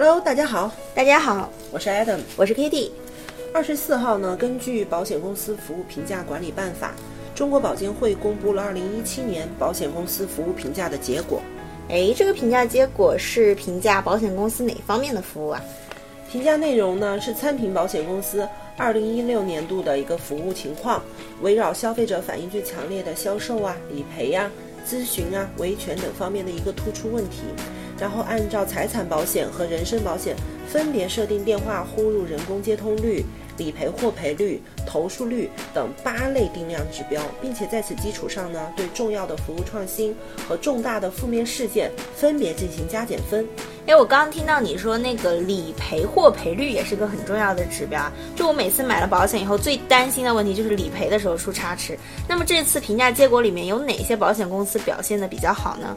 Hello，大家好，大家好，我是 Adam，我是 Kitty。二十四号呢，根据《保险公司服务评价管理办法》，中国保监会公布了二零一七年保险公司服务评价的结果。哎，这个评价结果是评价保险公司哪方面的服务啊？评价内容呢是参评保险公司二零一六年度的一个服务情况，围绕消费者反映最强烈的销售啊、理赔呀、咨询啊、维权等方面的一个突出问题，然后按照财产保险和人身保险分别设定电话呼入人工接通率。理赔获赔率、投诉率等八类定量指标，并且在此基础上呢，对重要的服务创新和重大的负面事件分别进行加减分。哎，我刚刚听到你说那个理赔获赔率也是个很重要的指标。就我每次买了保险以后，最担心的问题就是理赔的时候出差池。那么这次评价结果里面有哪些保险公司表现的比较好呢？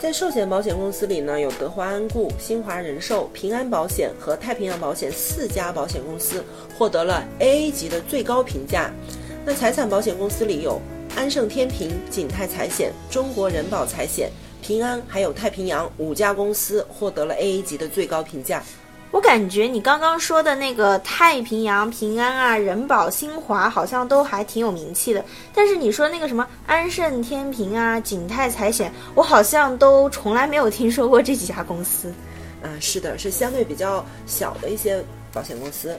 在寿险保险公司里呢，有德华安固、新华人寿、平安保险和太平洋保险四家保险公司获得了 AA 级的最高评价。那财产保险公司里有安盛天平、景泰财险、中国人保财险、平安还有太平洋五家公司获得了 AA 级的最高评价。我感觉你刚刚说的那个太平洋、平安啊、人保、新华好像都还挺有名气的，但是你说那个什么安盛天平啊、景泰财险，我好像都从来没有听说过这几家公司。嗯，是的，是相对比较小的一些保险公司。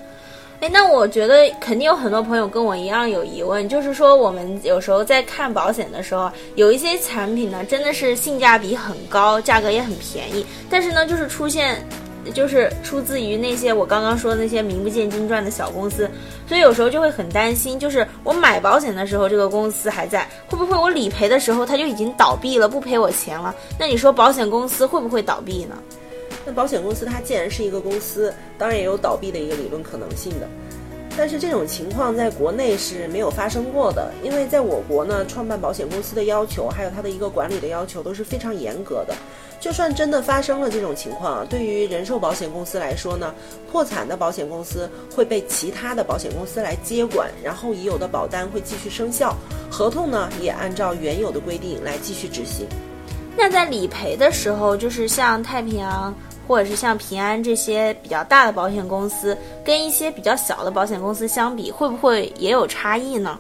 哎，那我觉得肯定有很多朋友跟我一样有疑问，就是说我们有时候在看保险的时候，有一些产品呢真的是性价比很高，价格也很便宜，但是呢就是出现。就是出自于那些我刚刚说的那些名不见经传的小公司，所以有时候就会很担心，就是我买保险的时候这个公司还在，会不会我理赔的时候它就已经倒闭了，不赔我钱了？那你说保险公司会不会倒闭呢？那保险公司它既然是一个公司，当然也有倒闭的一个理论可能性的。但是这种情况在国内是没有发生过的，因为在我国呢，创办保险公司的要求，还有它的一个管理的要求都是非常严格的。就算真的发生了这种情况，对于人寿保险公司来说呢，破产的保险公司会被其他的保险公司来接管，然后已有的保单会继续生效，合同呢也按照原有的规定来继续执行。那在理赔的时候，就是像太平洋。或者是像平安这些比较大的保险公司，跟一些比较小的保险公司相比，会不会也有差异呢？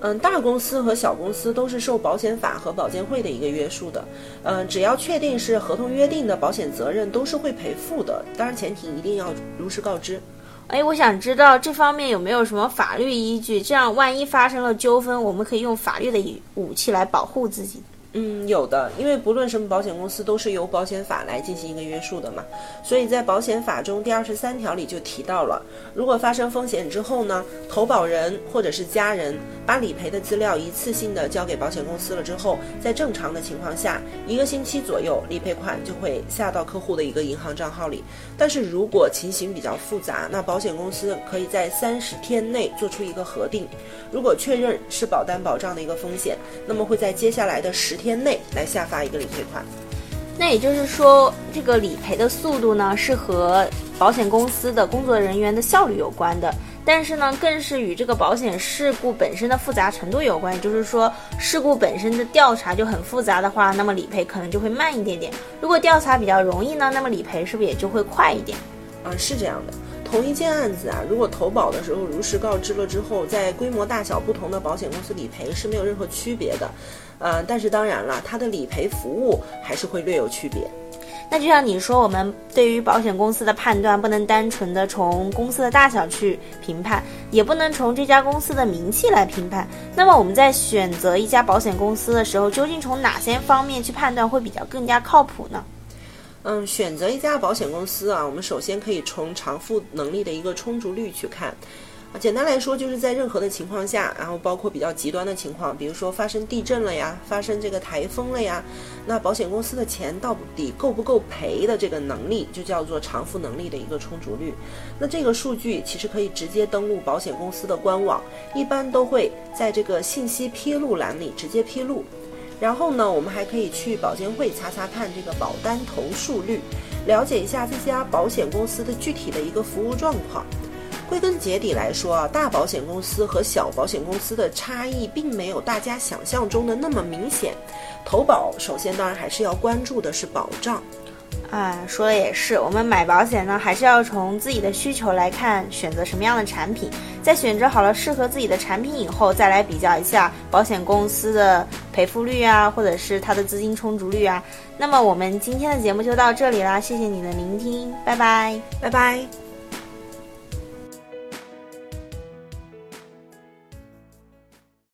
嗯，大公司和小公司都是受保险法和保监会的一个约束的。嗯，只要确定是合同约定的保险责任，都是会赔付的。当然，前提一定要如实告知。哎，我想知道这方面有没有什么法律依据？这样万一发生了纠纷，我们可以用法律的武器来保护自己。嗯，有的，因为不论什么保险公司都是由保险法来进行一个约束的嘛，所以在保险法中第二十三条里就提到了，如果发生风险之后呢，投保人或者是家人把理赔的资料一次性的交给保险公司了之后，在正常的情况下，一个星期左右理赔款就会下到客户的一个银行账号里。但是如果情形比较复杂，那保险公司可以在三十天内做出一个核定，如果确认是保单保障的一个风险，那么会在接下来的十天。天内来下发一个理赔款，那也就是说，这个理赔的速度呢是和保险公司的工作人员的效率有关的，但是呢，更是与这个保险事故本身的复杂程度有关。也就是说，事故本身的调查就很复杂的话，那么理赔可能就会慢一点点；如果调查比较容易呢，那么理赔是不是也就会快一点？嗯，是这样的。同一件案子啊，如果投保的时候如实告知了之后，在规模大小不同的保险公司理赔是没有任何区别的，呃，但是当然了，它的理赔服务还是会略有区别。那就像你说，我们对于保险公司的判断不能单纯的从公司的大小去评判，也不能从这家公司的名气来评判。那么我们在选择一家保险公司的时候，究竟从哪些方面去判断会比较更加靠谱呢？嗯，选择一家保险公司啊，我们首先可以从偿付能力的一个充足率去看。啊，简单来说，就是在任何的情况下，然后包括比较极端的情况，比如说发生地震了呀，发生这个台风了呀，那保险公司的钱到底够不够赔的这个能力，就叫做偿付能力的一个充足率。那这个数据其实可以直接登录保险公司的官网，一般都会在这个信息披露栏里直接披露。然后呢，我们还可以去保监会查查看这个保单投诉率，了解一下这家保险公司的具体的一个服务状况。归根结底来说啊，大保险公司和小保险公司的差异并没有大家想象中的那么明显。投保首先当然还是要关注的是保障。啊，说的也是，我们买保险呢，还是要从自己的需求来看，选择什么样的产品，在选择好了适合自己的产品以后，再来比较一下保险公司的赔付率啊，或者是它的资金充足率啊。那么我们今天的节目就到这里啦，谢谢你的聆听，拜拜，拜拜。